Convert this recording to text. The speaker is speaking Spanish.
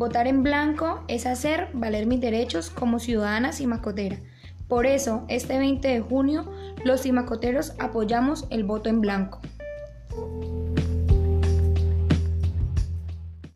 Votar en blanco es hacer valer mis derechos como ciudadana simacotera. Por eso, este 20 de junio, los simacoteros apoyamos el voto en blanco.